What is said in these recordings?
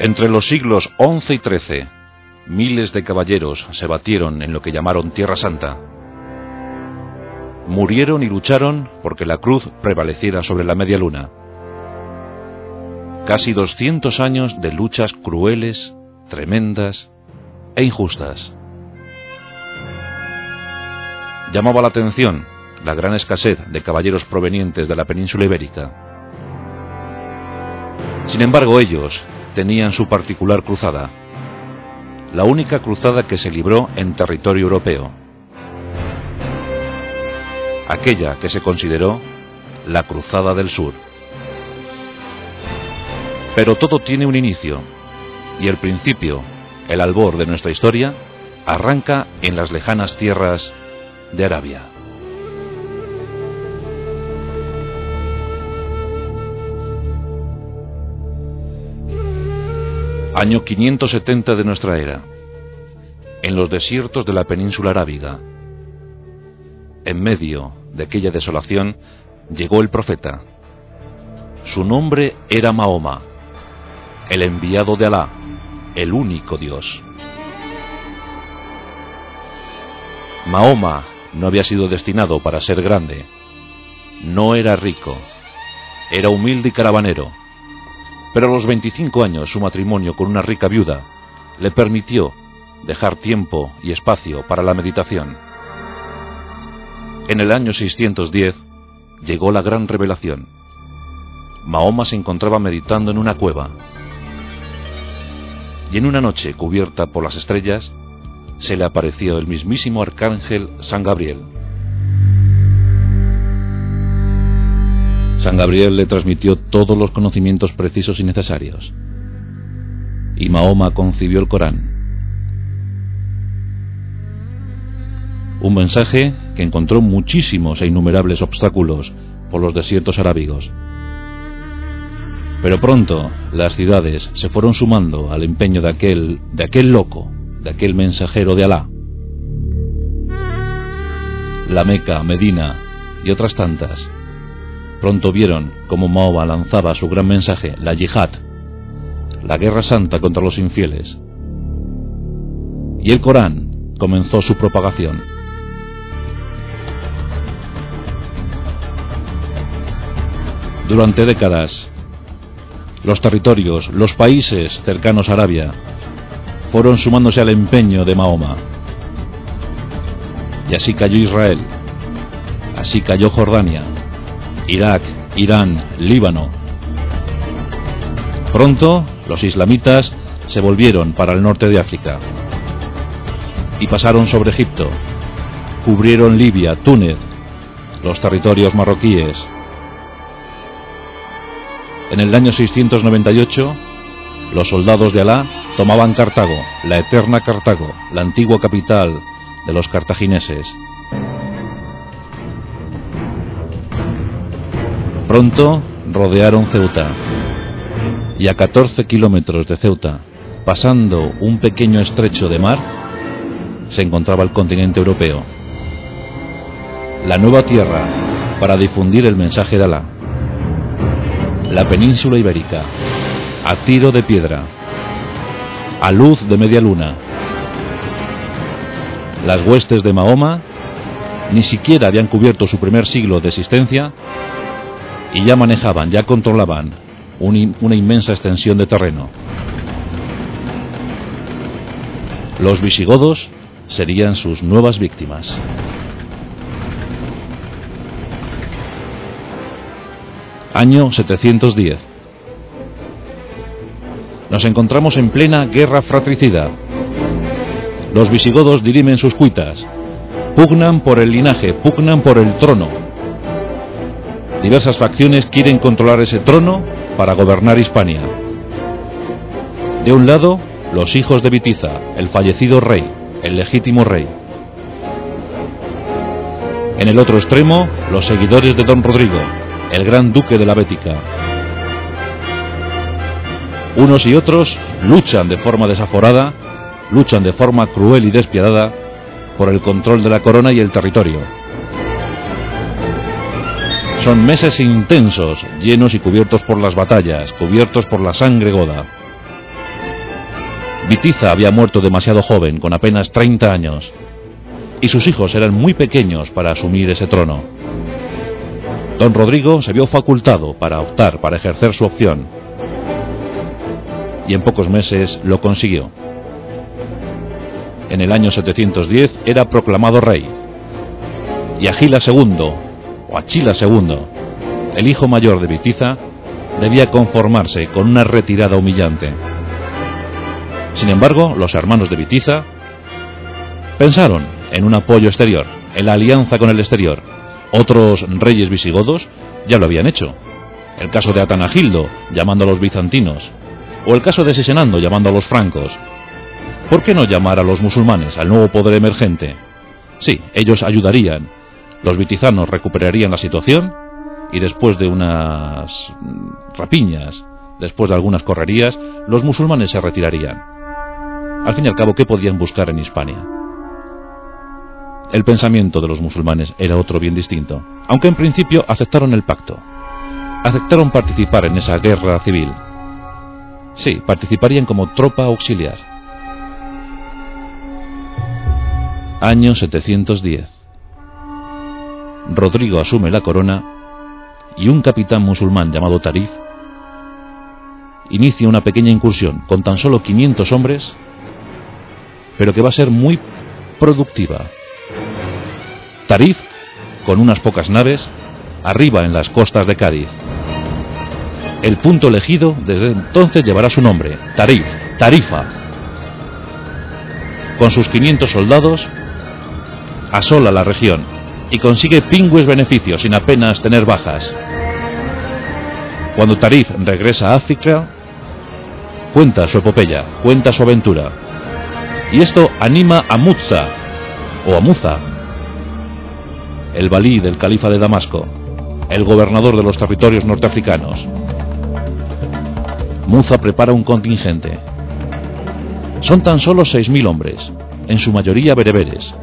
Entre los siglos XI y XIII, miles de caballeros se batieron en lo que llamaron Tierra Santa. Murieron y lucharon porque la cruz prevaleciera sobre la media luna. Casi 200 años de luchas crueles, tremendas e injustas. Llamaba la atención la gran escasez de caballeros provenientes de la península ibérica. Sin embargo, ellos tenían su particular cruzada, la única cruzada que se libró en territorio europeo, aquella que se consideró la Cruzada del Sur. Pero todo tiene un inicio, y el principio, el albor de nuestra historia, arranca en las lejanas tierras de Arabia. Año 570 de nuestra era. En los desiertos de la península arábiga. En medio de aquella desolación llegó el profeta. Su nombre era Mahoma, el enviado de Alá, el único Dios. Mahoma no había sido destinado para ser grande. No era rico. Era humilde y caravanero pero a los 25 años su matrimonio con una rica viuda le permitió dejar tiempo y espacio para la meditación. En el año 610 llegó la gran revelación. Mahoma se encontraba meditando en una cueva y en una noche cubierta por las estrellas se le apareció el mismísimo arcángel San Gabriel. San Gabriel le transmitió todos los conocimientos precisos y necesarios. Y Mahoma concibió el Corán. Un mensaje que encontró muchísimos e innumerables obstáculos por los desiertos arábigos. Pero pronto las ciudades se fueron sumando al empeño de aquel, de aquel loco, de aquel mensajero de Alá. La Meca, Medina y otras tantas Pronto vieron cómo Mahoma lanzaba su gran mensaje, la yihad, la guerra santa contra los infieles. Y el Corán comenzó su propagación. Durante décadas, los territorios, los países cercanos a Arabia, fueron sumándose al empeño de Mahoma. Y así cayó Israel, así cayó Jordania, Irak, Irán, Líbano. Pronto los islamitas se volvieron para el norte de África y pasaron sobre Egipto, cubrieron Libia, Túnez, los territorios marroquíes. En el año 698, los soldados de Alá tomaban Cartago, la eterna Cartago, la antigua capital de los cartagineses. Pronto rodearon Ceuta y a 14 kilómetros de Ceuta, pasando un pequeño estrecho de mar, se encontraba el continente europeo. La nueva tierra para difundir el mensaje de Alá. La península ibérica, a tiro de piedra, a luz de media luna. Las huestes de Mahoma ni siquiera habían cubierto su primer siglo de existencia y ya manejaban, ya controlaban una inmensa extensión de terreno. Los visigodos serían sus nuevas víctimas. Año 710. Nos encontramos en plena guerra fratricida. Los visigodos dirimen sus cuitas, Pugnan por el linaje, pugnan por el trono. Diversas facciones quieren controlar ese trono para gobernar Hispania. De un lado, los hijos de Vitiza, el fallecido rey, el legítimo rey. En el otro extremo, los seguidores de don Rodrigo, el gran duque de la Bética. Unos y otros luchan de forma desaforada, luchan de forma cruel y despiadada por el control de la corona y el territorio. Son meses intensos, llenos y cubiertos por las batallas, cubiertos por la sangre goda. Vitiza había muerto demasiado joven, con apenas 30 años, y sus hijos eran muy pequeños para asumir ese trono. Don Rodrigo se vio facultado para optar, para ejercer su opción, y en pocos meses lo consiguió. En el año 710 era proclamado rey, y Agila II, o Achila II, el hijo mayor de Vitiza, debía conformarse con una retirada humillante. Sin embargo, los hermanos de Vitiza pensaron en un apoyo exterior, en la alianza con el exterior. Otros reyes visigodos ya lo habían hecho. El caso de Atanagildo, llamando a los bizantinos, o el caso de Sisenando, llamando a los francos. ¿Por qué no llamar a los musulmanes, al nuevo poder emergente? Sí, ellos ayudarían. Los vitizanos recuperarían la situación y después de unas rapiñas, después de algunas correrías, los musulmanes se retirarían. Al fin y al cabo, ¿qué podían buscar en Hispania? El pensamiento de los musulmanes era otro bien distinto, aunque en principio aceptaron el pacto. Aceptaron participar en esa guerra civil. Sí, participarían como tropa auxiliar. Año 710. Rodrigo asume la corona y un capitán musulmán llamado Tarif inicia una pequeña incursión con tan solo 500 hombres pero que va a ser muy productiva. Tarif, con unas pocas naves, arriba en las costas de Cádiz. El punto elegido desde entonces llevará su nombre, Tarif, Tarifa. Con sus 500 soldados, asola la región y consigue pingües beneficios sin apenas tener bajas. Cuando Tarif regresa a África, cuenta su epopeya, cuenta su aventura, y esto anima a Muza, o a Muza, el balí del califa de Damasco, el gobernador de los territorios norteafricanos. Muza prepara un contingente. Son tan solo 6.000 hombres, en su mayoría bereberes.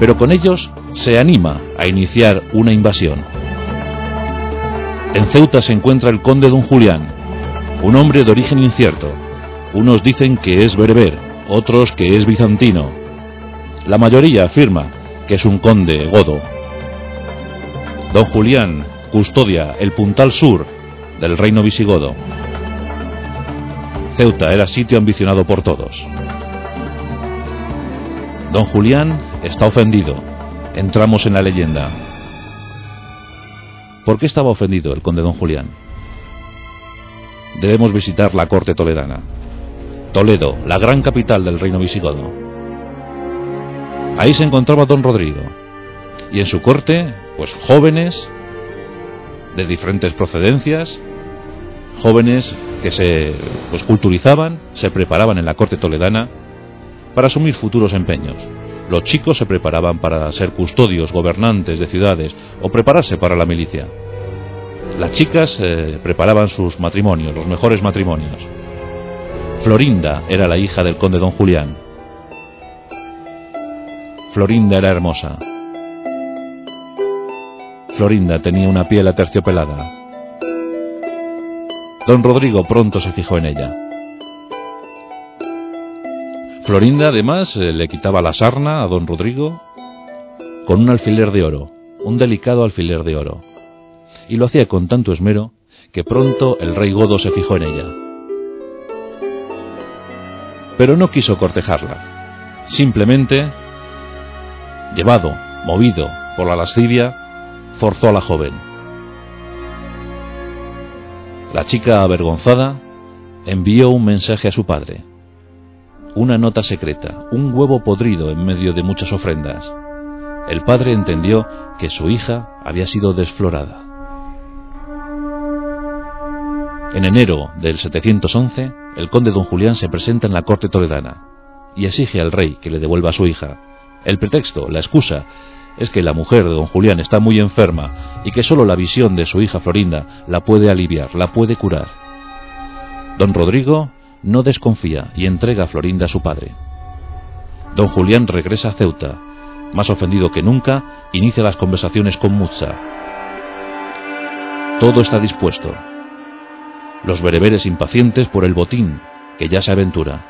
Pero con ellos se anima a iniciar una invasión. En Ceuta se encuentra el conde don Julián, un hombre de origen incierto. Unos dicen que es bereber, otros que es bizantino. La mayoría afirma que es un conde godo. Don Julián custodia el puntal sur del reino visigodo. Ceuta era sitio ambicionado por todos. Don Julián está ofendido. Entramos en la leyenda. ¿Por qué estaba ofendido el conde Don Julián? Debemos visitar la corte toledana. Toledo, la gran capital del reino visigodo. Ahí se encontraba don Rodrigo, y en su corte, pues jóvenes de diferentes procedencias, jóvenes que se pues, culturizaban, se preparaban en la corte toledana para asumir futuros empeños. Los chicos se preparaban para ser custodios, gobernantes de ciudades o prepararse para la milicia. Las chicas eh, preparaban sus matrimonios, los mejores matrimonios. Florinda era la hija del conde don Julián. Florinda era hermosa. Florinda tenía una piel aterciopelada. Don Rodrigo pronto se fijó en ella. Florinda además eh, le quitaba la sarna a don Rodrigo con un alfiler de oro, un delicado alfiler de oro. Y lo hacía con tanto esmero que pronto el rey Godo se fijó en ella pero no quiso cortejarla. Simplemente, llevado, movido por la lascivia, forzó a la joven. La chica avergonzada envió un mensaje a su padre. Una nota secreta, un huevo podrido en medio de muchas ofrendas. El padre entendió que su hija había sido desflorada. En enero del 711, el conde don Julián se presenta en la corte toledana y exige al rey que le devuelva a su hija. El pretexto, la excusa, es que la mujer de don Julián está muy enferma y que solo la visión de su hija Florinda la puede aliviar, la puede curar. Don Rodrigo no desconfía y entrega a Florinda a su padre. Don Julián regresa a Ceuta. Más ofendido que nunca, inicia las conversaciones con Mutza. Todo está dispuesto. Los bereberes impacientes por el botín que ya se aventura.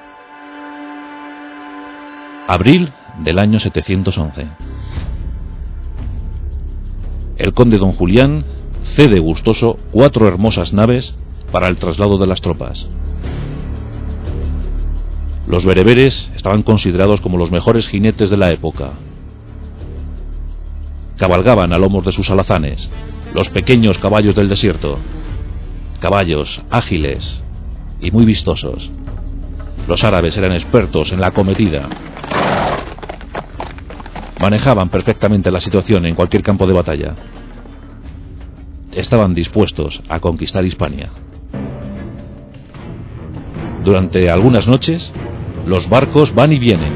Abril del año 711. El conde don Julián cede gustoso cuatro hermosas naves para el traslado de las tropas. Los bereberes estaban considerados como los mejores jinetes de la época. Cabalgaban a lomos de sus alazanes, los pequeños caballos del desierto. Caballos ágiles y muy vistosos. Los árabes eran expertos en la acometida. Manejaban perfectamente la situación en cualquier campo de batalla. Estaban dispuestos a conquistar Hispania. Durante algunas noches, los barcos van y vienen,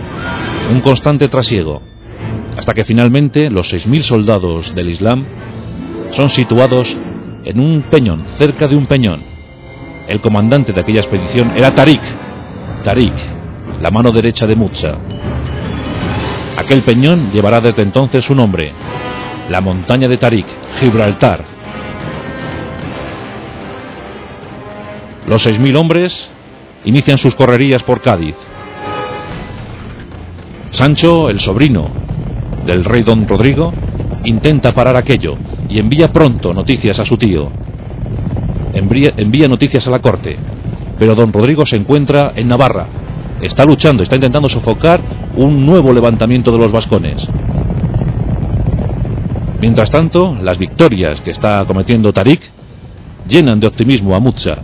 un constante trasiego, hasta que finalmente los 6.000 soldados del Islam son situados en un peñón, cerca de un peñón. El comandante de aquella expedición era Tarik, Tarik, la mano derecha de Mucha. Aquel peñón llevará desde entonces su nombre, la montaña de Tarik, Gibraltar. Los 6.000 hombres inician sus correrías por Cádiz. Sancho, el sobrino del rey don Rodrigo, intenta parar aquello y envía pronto noticias a su tío. Envía, noticias a la corte, pero don Rodrigo se encuentra en Navarra. Está luchando, está intentando sofocar un nuevo levantamiento de los vascones. Mientras tanto, las victorias que está cometiendo Tarik llenan de optimismo a Mucha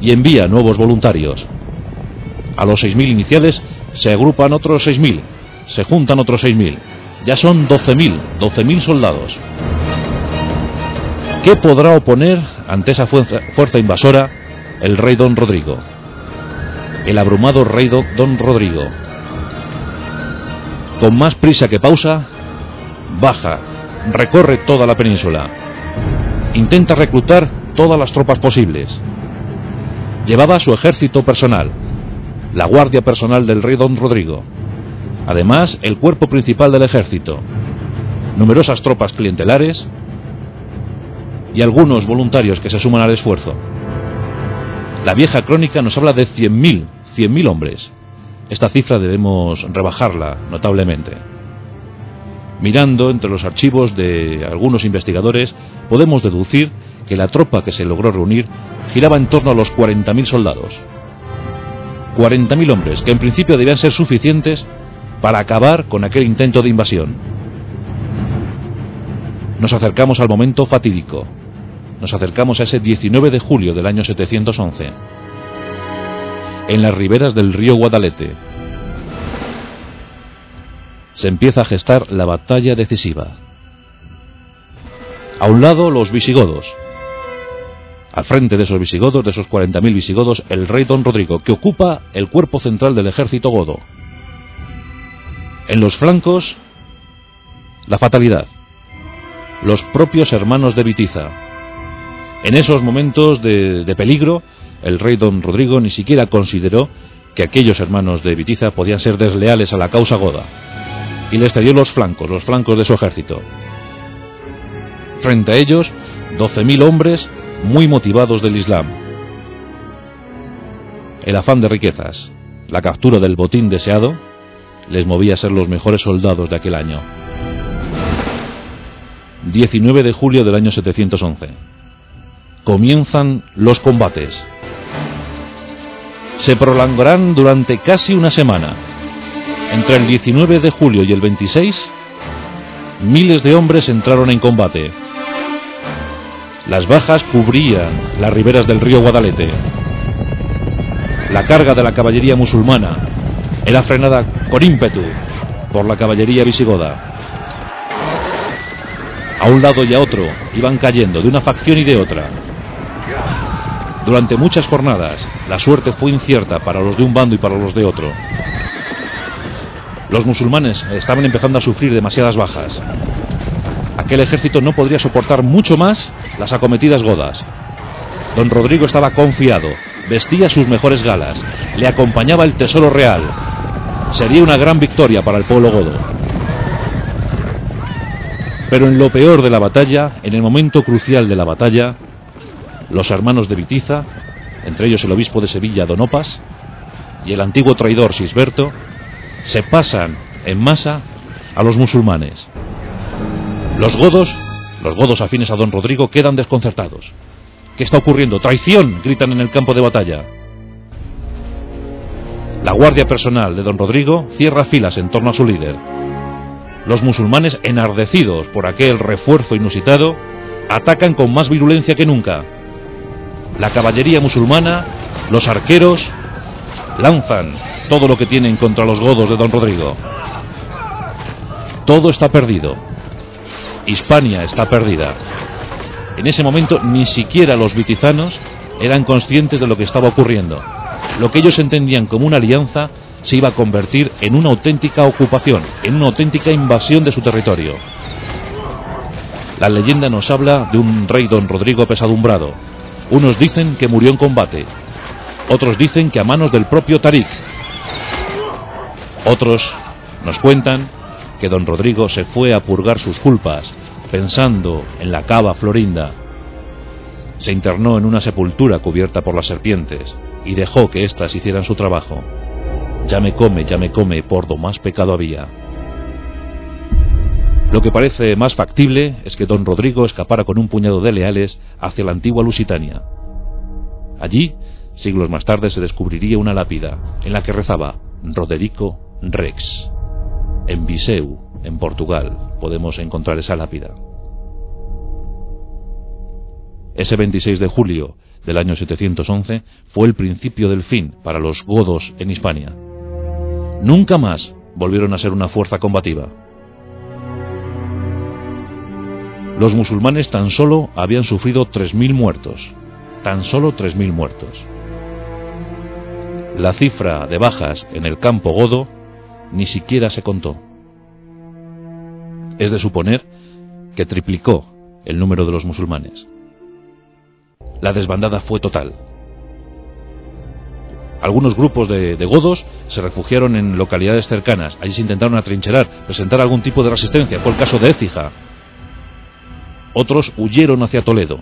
y envía nuevos voluntarios. A los 6.000 iniciales se agrupan otros 6.000 se juntan otros 6.000. Ya son 12.000, 12.000 soldados. ¿Qué podrá oponer ante esa fuerza, invasora el rey don Rodrigo? El abrumado rey don Rodrigo. Con más prisa que pausa, baja, recorre toda la península. Intenta reclutar todas las tropas posibles. Llevaba su ejército personal, la guardia personal del rey don Rodrigo, Además, el cuerpo principal del ejército, numerosas tropas clientelares y algunos voluntarios que se suman al esfuerzo. La vieja crónica nos habla de 100.000, 100.000 hombres. Esta cifra debemos rebajarla notablemente. Mirando entre los archivos de algunos investigadores, podemos deducir que la tropa que se logró reunir giraba en torno a los 40.000 soldados. 40.000 hombres que en principio debían ser suficientes para acabar con aquel intento de invasión. Nos acercamos al momento fatídico. Nos acercamos a ese 19 de julio del año 711. En las riberas del río Guadalete. Se empieza a gestar la batalla decisiva. A un lado los visigodos. Al frente de esos visigodos, de esos 40.000 visigodos, el rey don Rodrigo, que ocupa el cuerpo central del ejército godo. En los flancos, la fatalidad. Los propios hermanos de Vitiza. En esos momentos de, peligro, el rey don Rodrigo ni siquiera consideró que aquellos hermanos de Vitiza podían ser desleales a la causa goda, y les cedió los flancos, los flancos de su ejército. Frente a ellos, 12.000 hombres muy motivados del Islam. El afán de riquezas, la captura del botín deseado, les movía a ser los mejores soldados de aquel año. 19 de julio del año 711. Comienzan los combates. Se prolongarán durante casi una semana. Entre el 19 de julio y el 26, miles de hombres entraron en combate. Las bajas cubrían las riberas del río Guadalete. La carga de la caballería musulmana era frenada con ímpetu por la caballería visigoda. A un lado y a otro iban cayendo de una facción y de otra. Durante muchas jornadas, la suerte fue incierta para los de un bando y para los de otro. Los musulmanes estaban empezando a sufrir demasiadas bajas. Aquel ejército no podría soportar mucho más las acometidas godas. Don Rodrigo estaba confiado, vestía sus mejores galas, le acompañaba el tesoro real. Sería una gran victoria para el pueblo godo. Pero en lo peor de la batalla, en el momento crucial de la batalla, los hermanos de Vitiza, entre ellos el obispo de Sevilla, Don Opas, y el antiguo traidor Sisberto, se pasan en masa a los musulmanes. Los godos, los godos afines a don Rodrigo, quedan desconcertados. ¿Qué está ocurriendo? ¡Traición! gritan en el campo de batalla. La guardia personal de don Rodrigo cierra filas en torno a su líder. Los musulmanes, enardecidos por aquel refuerzo inusitado, atacan con más virulencia que nunca. La caballería musulmana, los arqueros, lanzan todo lo que tienen contra los godos de don Rodrigo. Todo está perdido. Hispania está perdida. En ese momento ni siquiera los vitizanos eran conscientes de lo que estaba ocurriendo. Lo que ellos entendían como una alianza se iba a convertir en una auténtica ocupación, en una auténtica invasión de su territorio. La leyenda nos habla de un rey don Rodrigo pesadumbrado. Unos dicen que murió en combate, otros dicen que a manos del propio Tarik. Otros nos cuentan que don Rodrigo se fue a purgar sus culpas, pensando en la cava florinda. Se internó en una sepultura cubierta por las serpientes y dejó que éstas hicieran su trabajo. Ya me come, ya me come, por do más pecado había. Lo que parece más factible es que don Rodrigo escapara con un puñado de leales hacia la antigua Lusitania. Allí, siglos más tarde, se descubriría una lápida en la que rezaba Roderico Rex. En Viseu, en Portugal, podemos encontrar esa lápida. Ese 26 de julio del año 711 fue el principio del fin para los godos en Hispania. Nunca más volvieron a ser una fuerza combativa. Los musulmanes tan solo habían sufrido 3.000 muertos. Tan solo 3.000 muertos. La cifra de bajas en el campo godo ni siquiera se contó. Es de suponer que triplicó el número de los musulmanes. La desbandada fue total. Algunos grupos de, godos se refugiaron en localidades cercanas. Allí se intentaron atrincherar, presentar algún tipo de resistencia. Fue el caso de Écija. Otros huyeron hacia Toledo.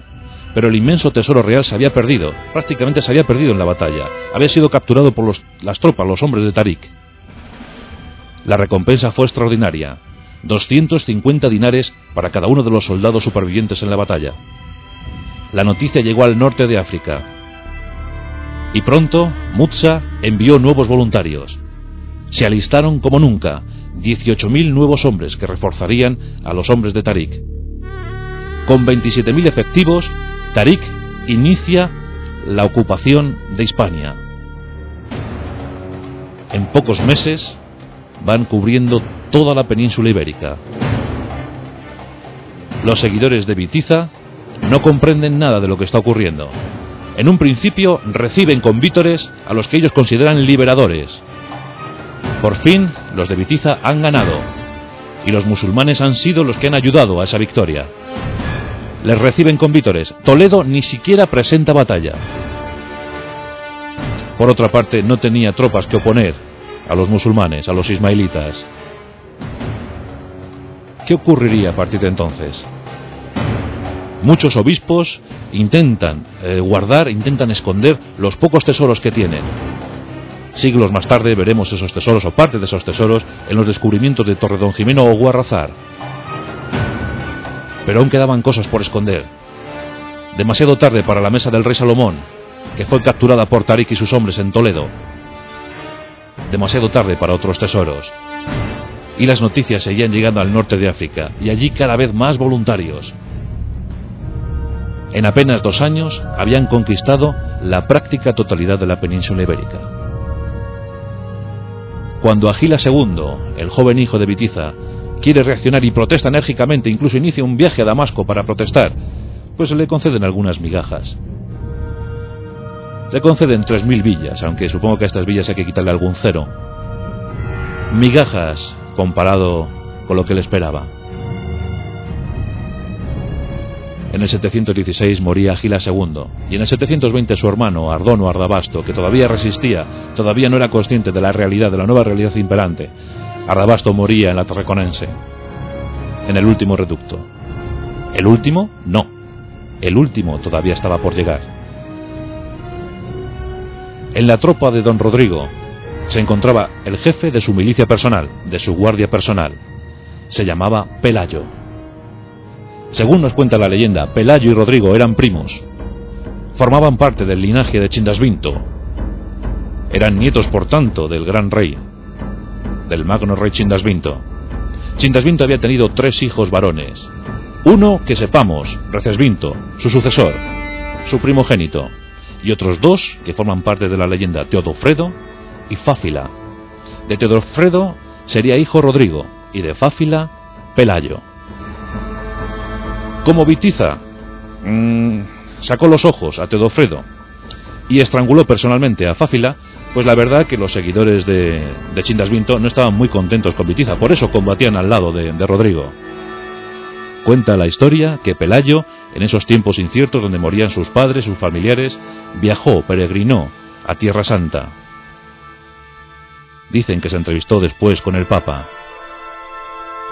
Pero el inmenso tesoro real se había perdido. Prácticamente se había perdido en la batalla. Había sido capturado por las tropas, los hombres de Tarik. La recompensa fue extraordinaria. 250 dinares para cada uno de los soldados supervivientes en la batalla. La noticia llegó al norte de África. Y pronto, Mutsa envió nuevos voluntarios. Se alistaron como nunca 18.000 nuevos hombres que reforzarían a los hombres de Tarik. Con 27.000 efectivos, Tarik inicia la ocupación de Hispania. En pocos meses van cubriendo toda la península ibérica. Los seguidores de Vitiza no comprenden nada de lo que está ocurriendo. En un principio reciben con vítores a los que ellos consideran liberadores. Por fin, los de Vitiza han ganado y los musulmanes han sido los que han ayudado a esa victoria. Les reciben con vítores. Toledo ni siquiera presenta batalla. Por otra parte, no tenía tropas que oponer a los musulmanes, a los ismaelitas. ¿Qué ocurriría a partir de entonces? Muchos obispos intentan eh, guardar, intentan esconder los pocos tesoros que tienen. Siglos más tarde veremos esos tesoros o parte de esos tesoros en los descubrimientos de Torredón Jimeno o Guarrazar. Pero aún quedaban cosas por esconder. Demasiado tarde para la mesa del rey Salomón, que fue capturada por Tarik y sus hombres en Toledo. Demasiado tarde para otros tesoros. Y las noticias seguían llegando al norte de África, y allí cada vez más voluntarios. En apenas dos años habían conquistado la práctica totalidad de la península ibérica. Cuando Agila II, el joven hijo de Bitiza, quiere reaccionar y protesta enérgicamente, incluso inicia un viaje a Damasco para protestar, pues le conceden algunas migajas. Le conceden 3.000 villas, aunque supongo que a estas villas hay que quitarle algún cero. Migajas comparado con lo que le esperaba. En el 716 moría Gila II, y en el 720 su hermano, Ardono Ardabasto, que todavía resistía, todavía no era consciente de la realidad, de la nueva realidad imperante. Ardabasto moría en la Tarraconense, en el último reducto. ¿El último? No. El último todavía estaba por llegar. En la tropa de don Rodrigo se encontraba el jefe de su milicia personal, de su guardia personal. Se llamaba Pelayo. Según nos cuenta la leyenda, Pelayo y Rodrigo eran primos. Formaban parte del linaje de Chindasvinto. Eran nietos, por tanto, del gran rey, del magno rey Chindasvinto. Chindasvinto había tenido tres hijos varones. Uno que sepamos, Recesvinto, su sucesor, su primogénito, y otros dos que forman parte de la leyenda, Teodofredo y Fáfila. De Teodofredo sería hijo Rodrigo y de Fáfila, Pelayo. Como Vitiza mmm, sacó los ojos a Teodofredo y estranguló personalmente a Fáfila, pues la verdad que los seguidores de, de Chindasvinto no estaban muy contentos con Vitiza, por eso combatían al lado de, de Rodrigo. Cuenta la historia que Pelayo, en esos tiempos inciertos donde morían sus padres, sus familiares, viajó, peregrinó a Tierra Santa. Dicen que se entrevistó después con el Papa.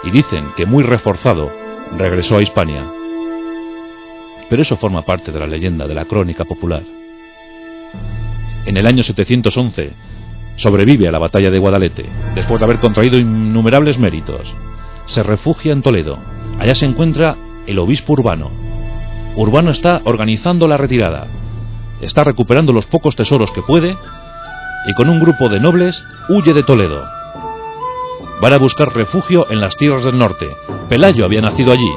Y dicen que muy reforzado regresó a Hispania. Pero eso forma parte de la leyenda, de la crónica popular. En el año 711 sobrevive a la batalla de Guadalete, después de haber contraído innumerables méritos. Se refugia en Toledo. Allá se encuentra el obispo Urbano. Urbano está organizando la retirada. Está recuperando los pocos tesoros que puede y con un grupo de nobles huye de Toledo. Van a buscar refugio en las tierras del norte. Pelayo había nacido allí,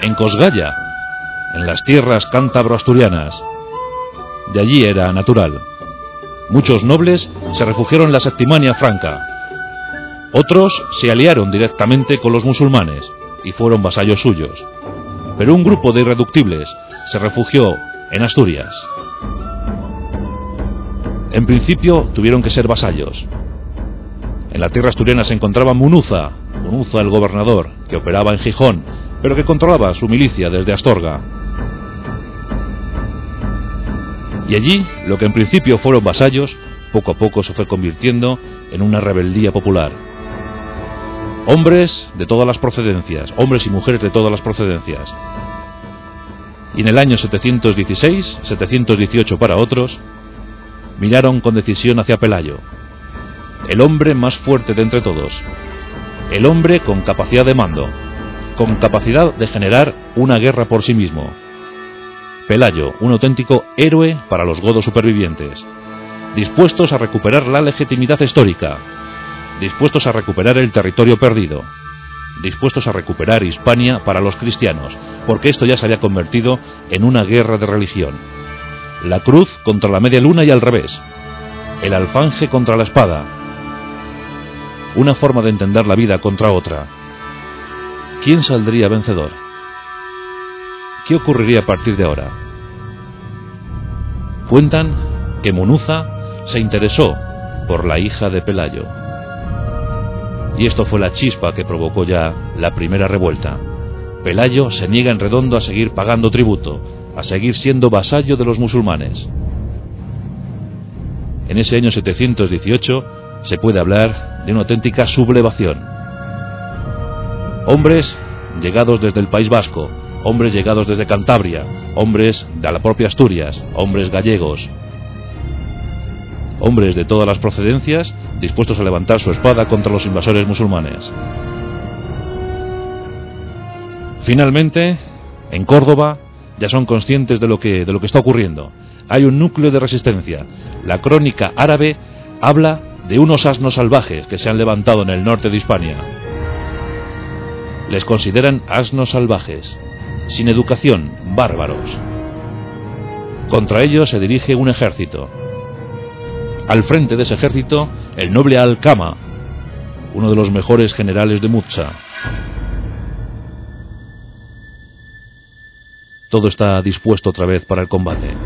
en Cosgaya, en las tierras cántabro-asturianas. De allí era natural. Muchos nobles se refugiaron en la Septimania franca. Otros se aliaron directamente con los musulmanes y fueron vasallos suyos. Pero un grupo de irreductibles se refugió en Asturias. En principio tuvieron que ser vasallos. En la tierra asturiana se encontraba Munuza, Munuza el gobernador, que operaba en Gijón, pero que controlaba su milicia desde Astorga. Y allí, lo que en principio fueron vasallos, poco a poco se fue convirtiendo en una rebeldía popular. Hombres de todas las procedencias, hombres y mujeres de todas las procedencias. Y en el año 716, 718 para otros, miraron con decisión hacia Pelayo, el hombre más fuerte de entre todos, el hombre con capacidad de mando, con capacidad de generar una guerra por sí mismo. Pelayo, un auténtico héroe para los godos supervivientes, dispuestos a recuperar la legitimidad histórica, dispuestos a recuperar el territorio perdido, dispuestos a recuperar Hispania para los cristianos, porque esto ya se había convertido en una guerra de religión. La cruz contra la media luna y al revés, el alfanje contra la espada, una forma de entender la vida contra otra. ¿Quién saldría vencedor? ¿Qué ocurriría a partir de ahora? Cuentan que Munuza se interesó por la hija de Pelayo. Y esto fue la chispa que provocó ya la primera revuelta. Pelayo se niega en redondo a seguir pagando tributo, a seguir siendo vasallo de los musulmanes. En ese año 718 se puede hablar de una auténtica sublevación. Hombres llegados desde el País Vasco, hombres llegados desde Cantabria, hombres de la propia Asturias, hombres gallegos, hombres de todas las procedencias dispuestos a levantar su espada contra los invasores musulmanes. Finalmente, en Córdoba ya son conscientes de lo que de lo que está ocurriendo. Hay un núcleo de resistencia. La crónica árabe habla de unos asnos salvajes que se han levantado en el norte de Hispania. Les consideran asnos salvajes, sin educación, bárbaros. Contra ellos se dirige un ejército. Al frente de ese ejército, el noble Alcama, uno de los mejores generales de Mutsa. Todo está dispuesto otra vez para el combate.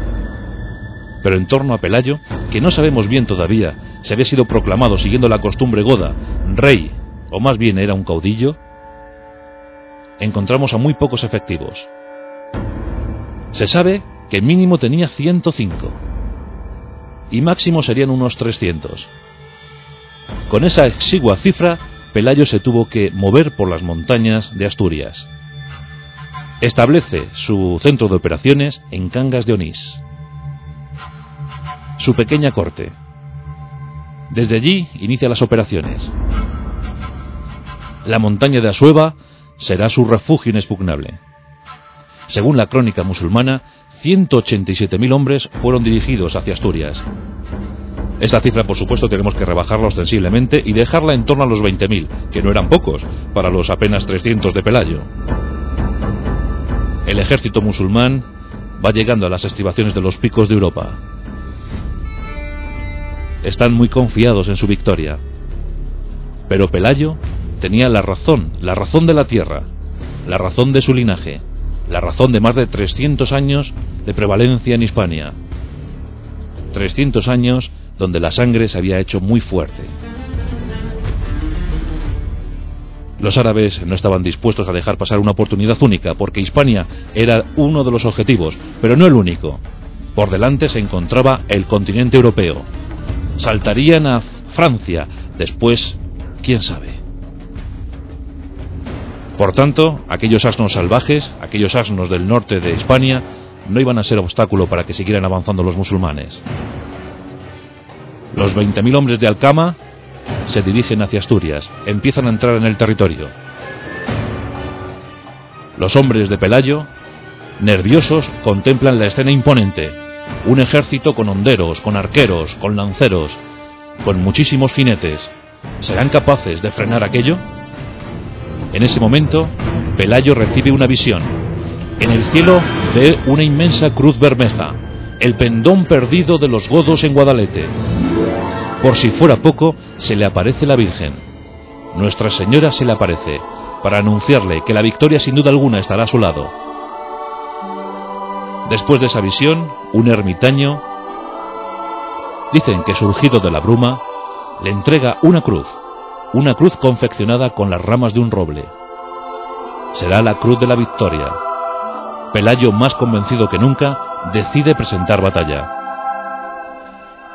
Pero en torno a Pelayo, que no sabemos bien todavía si había sido proclamado siguiendo la costumbre goda, rey, o más bien era un caudillo, encontramos a muy pocos efectivos. Se sabe que mínimo tenía 105 y máximo serían unos 300. Con esa exigua cifra, Pelayo se tuvo que mover por las montañas de Asturias. Establece su centro de operaciones en Cangas de Onís. Su pequeña corte. Desde allí inicia las operaciones. La montaña de Asueva será su refugio inexpugnable. Según la crónica musulmana, 187.000 hombres fueron dirigidos hacia Asturias. Esta cifra, por supuesto, tenemos que rebajarla ostensiblemente y dejarla en torno a los 20.000, que no eran pocos, para los apenas 300 de Pelayo. El ejército musulmán va llegando a las estribaciones de los picos de Europa. Están muy confiados en su victoria. Pero Pelayo tenía la razón, la razón de la tierra, la razón de su linaje, la razón de más de 300 años de prevalencia en Hispania. 300 años donde la sangre se había hecho muy fuerte. Los árabes no estaban dispuestos a dejar pasar una oportunidad única, porque Hispania era uno de los objetivos, pero no el único. Por delante se encontraba el continente europeo. Saltarían a Francia, después, quién sabe. Por tanto, aquellos asnos salvajes, aquellos asnos del norte de Hispania, no iban a ser obstáculo para que siguieran avanzando los musulmanes. Los 20.000 hombres de Alcama se dirigen hacia Asturias, empiezan a entrar en el territorio. Los hombres de Pelayo, nerviosos, contemplan la escena imponente. Un ejército con honderos, con arqueros, con lanceros, con muchísimos jinetes. ¿Serán capaces de frenar aquello? En ese momento, Pelayo recibe una visión. En el cielo ve una inmensa cruz bermeja, el pendón perdido de los godos en Guadalete. Por si fuera poco, se le aparece la Virgen. Nuestra Señora se le aparece para anunciarle que la victoria sin duda alguna estará a su lado. Después de esa visión, un ermitaño, dicen que surgido de la bruma, le entrega una cruz, una cruz confeccionada con las ramas de un roble. Será la cruz de la victoria. Pelayo, más convencido que nunca, decide presentar batalla.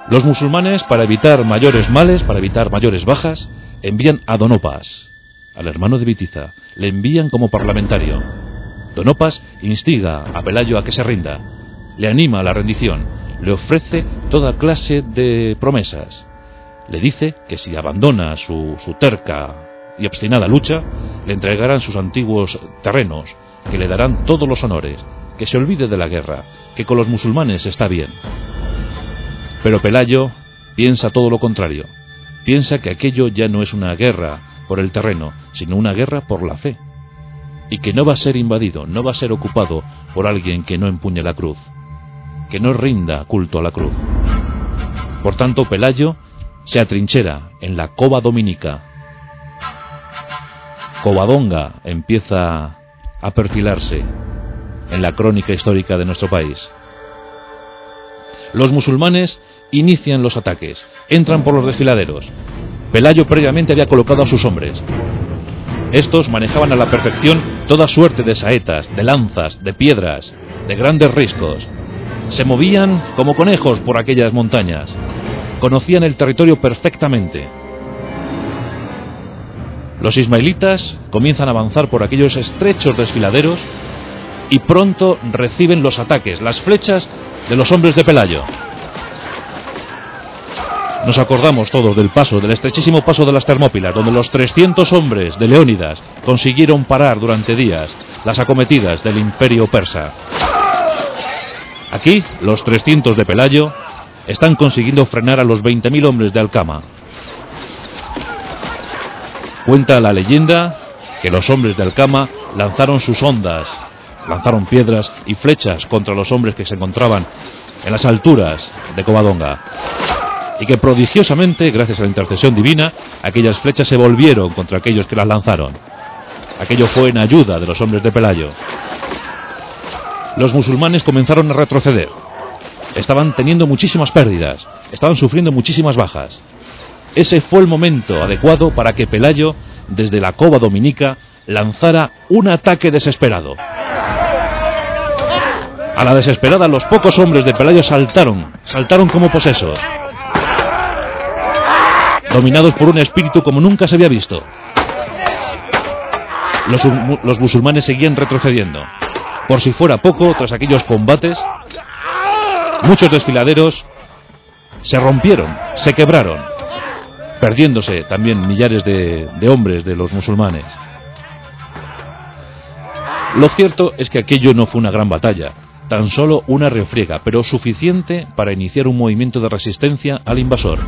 Los musulmanes, para evitar mayores males, para evitar mayores bajas, envían a Donopas, al hermano de Vitiza, le envían como parlamentario. Donopas instiga a Pelayo a que se rinda, le anima a la rendición, le ofrece toda clase de promesas. Le dice que si abandona su, su terca y obstinada lucha, le entregarán sus antiguos terrenos, que le darán todos los honores, que se olvide de la guerra, que con los musulmanes está bien. Pero Pelayo piensa todo lo contrario. Piensa que aquello ya no es una guerra por el terreno, sino una guerra por la fe. Y que no va a ser invadido, no va a ser ocupado por alguien que no empuñe la cruz, que no rinda culto a la cruz. Por tanto, Pelayo se atrinchera en la cova dominica. Covadonga empieza a perfilarse en la crónica histórica de nuestro país. Los musulmanes inician los ataques, entran por los desfiladeros. Pelayo previamente había colocado a sus hombres. Estos manejaban a la perfección toda suerte de saetas, de lanzas, de piedras, de grandes riscos. Se movían como conejos por aquellas montañas. Conocían el territorio perfectamente. Los ismaelitas comienzan a avanzar por aquellos estrechos desfiladeros y pronto reciben los ataques, las flechas de los hombres de Pelayo. Nos acordamos todos del paso, del estrechísimo paso de las Termópilas, donde los 300 hombres de Leónidas consiguieron parar durante días las acometidas del imperio persa. Aquí, los 300 de Pelayo están consiguiendo frenar a los 20.000 hombres de Alcama. Cuenta la leyenda que los hombres de Alcama lanzaron sus ondas, lanzaron piedras y flechas contra los hombres que se encontraban en las alturas de Covadonga. y que prodigiosamente, gracias a la intercesión divina, aquellas flechas se volvieron contra aquellos que las lanzaron. Aquello fue en ayuda de los hombres de Pelayo. Los musulmanes comenzaron a retroceder. Estaban teniendo muchísimas pérdidas, estaban sufriendo muchísimas bajas. Ese fue el momento adecuado para que Pelayo, desde la cova dominica, lanzara un ataque desesperado. A la desesperada los pocos hombres de Pelayo saltaron, saltaron como posesos, dominados por un espíritu como nunca se había visto. Los, los, musulmanes seguían retrocediendo. Por si fuera poco, tras aquellos combates, muchos desfiladeros se rompieron, se quebraron, perdiéndose también millares de, hombres de los musulmanes. Lo cierto es que aquello no fue una gran batalla, tan solo una refriega, pero suficiente para iniciar un movimiento de resistencia al invasor.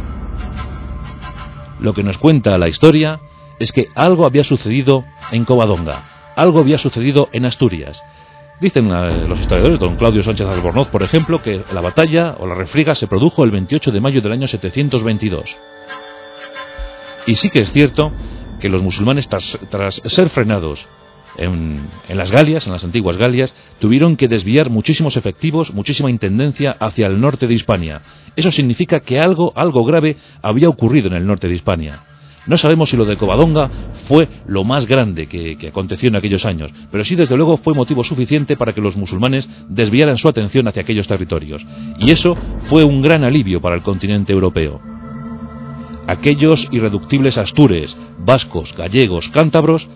Lo que nos cuenta la historia es que algo había sucedido en Covadonga, algo había sucedido en Asturias. Dicen eh, los historiadores, don Claudio Sánchez Albornoz, por ejemplo, que la batalla o la refriega se produjo el 28 de mayo del año 722. Y sí que es cierto que los musulmanes, tras, tras ser frenados en, las Galias, en las antiguas Galias, tuvieron que desviar muchísimos efectivos, muchísima intendencia hacia el norte de Hispania. Eso significa que algo, algo grave había ocurrido en el norte de Hispania. No sabemos si lo de Covadonga fue lo más grande que, aconteció en aquellos años, pero sí desde luego fue motivo suficiente para que los musulmanes desviaran su atención hacia aquellos territorios. Y eso fue un gran alivio para el continente europeo. Aquellos irreductibles astures, vascos, gallegos, cántabros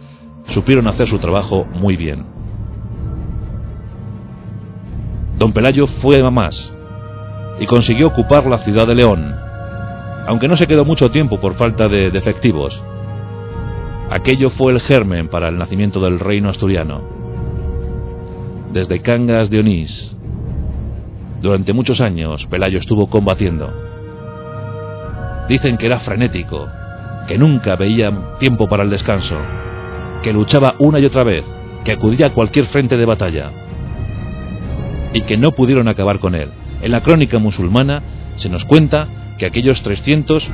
supieron hacer su trabajo muy bien. Don Pelayo fue a más y consiguió ocupar la ciudad de León, aunque no se quedó mucho tiempo por falta de, efectivos. Aquello fue el germen para el nacimiento del reino asturiano. Desde Cangas de Onís, durante muchos años Pelayo estuvo combatiendo. Dicen que era frenético, que nunca veía tiempo para el descanso que luchaba una y otra vez, que acudía a cualquier frente de batalla, y que no pudieron acabar con él. En la crónica musulmana se nos cuenta que aquellos 300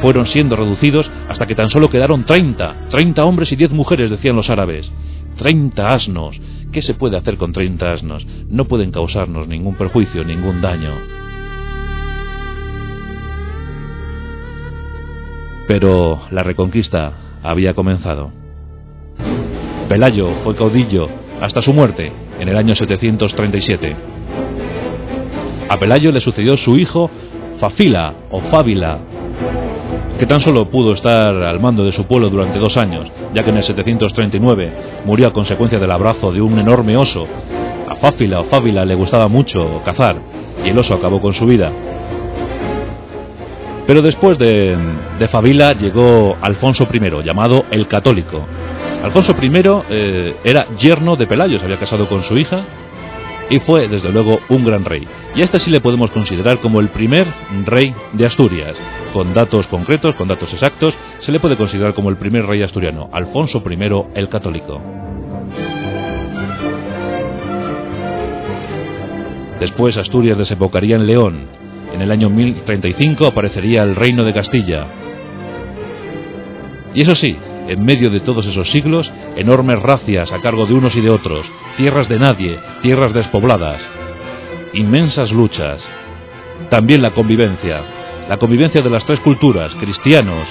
fueron siendo reducidos hasta que tan solo quedaron 30, 30 hombres y 10 mujeres, decían los árabes. 30 asnos. ¿Qué se puede hacer con 30 asnos? No pueden causarnos ningún perjuicio, ningún daño. Pero la reconquista había comenzado. Pelayo fue caudillo hasta su muerte en el año 737. A Pelayo le sucedió su hijo Fafila o Fábila, que tan solo pudo estar al mando de su pueblo durante dos años, ya que en el 739 murió a consecuencia del abrazo de un enorme oso. A Fáfila o Fábila le gustaba mucho cazar y el oso acabó con su vida. Pero después de, de llegó Alfonso I, llamado el Católico, Alfonso I eh, era yerno de Pelayo, se había casado con su hija y fue, desde luego, un gran rey. Y a este sí le podemos considerar como el primer rey de Asturias. Con datos concretos, con datos exactos, se le puede considerar como el primer rey asturiano, Alfonso I el Católico. Después Asturias desembocaría en León. En el año 1035 aparecería el reino de Castilla. Y eso sí, en medio de todos esos siglos, enormes racias a cargo de unos y de otros, tierras de nadie, tierras despobladas, inmensas luchas, también la convivencia, la convivencia de las tres culturas, cristianos,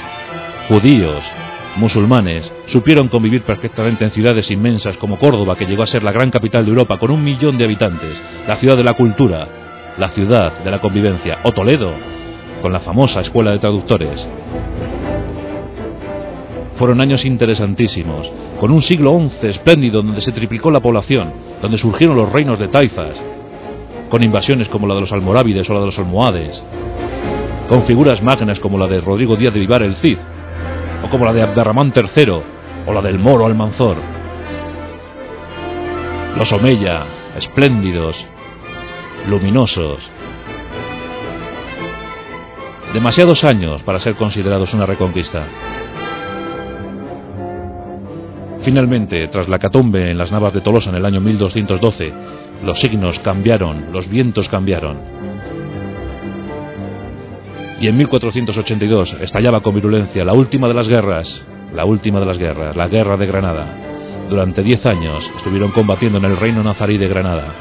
judíos, musulmanes, supieron convivir perfectamente en ciudades inmensas como Córdoba, que llegó a ser la gran capital de Europa con un millón de habitantes, la ciudad de la cultura, la ciudad de la convivencia, o Toledo, con la famosa escuela de traductores. Fueron años interesantísimos, con un siglo XI espléndido donde se triplicó la población, donde surgieron los reinos de taifas, con invasiones como la de los almorávides o la de los almohades, con figuras magnas como la de Rodrigo Díaz de Vivar el Cid, o como la de Abderramán III, o la del Moro Almanzor. Los Omeya, espléndidos, luminosos. Demasiados años para ser considerados una reconquista. Finalmente, tras la catombe en las navas de Tolosa en el año 1212, los signos cambiaron, los vientos cambiaron. Y en 1482 estallaba con virulencia la última de las guerras, la última de las guerras, la Guerra de Granada. Durante diez años estuvieron combatiendo en el reino nazarí de Granada.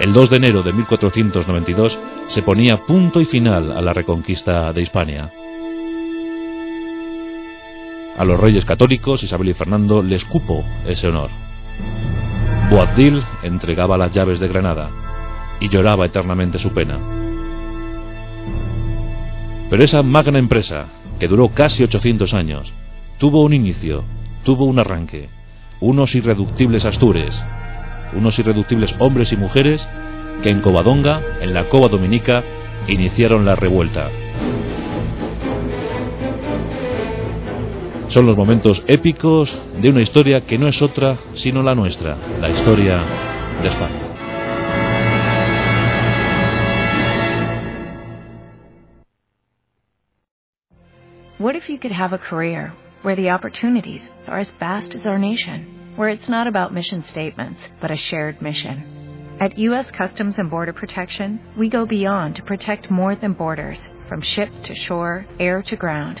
El 2 de enero de 1492 se ponía punto y final a la reconquista de Hispania. A los reyes católicos, Isabel y Fernando, les cupo ese honor. Boabdil entregaba las llaves de Granada y lloraba eternamente su pena. Pero esa magna empresa, que duró casi 800 años, tuvo un inicio, tuvo un arranque, unos irreductibles astures, unos irreductibles hombres y mujeres que en Covadonga, en la Cova Dominica, iniciaron la revuelta. Son los momentos épicos de una historia que no es otra sino la nuestra, la historia de España. What if you could have a career where the opportunities are as vast as our nation, where it's not about mission statements, but a shared mission? At U.S. Customs and Border Protection, we go beyond to protect more than borders, from ship to shore, air to ground,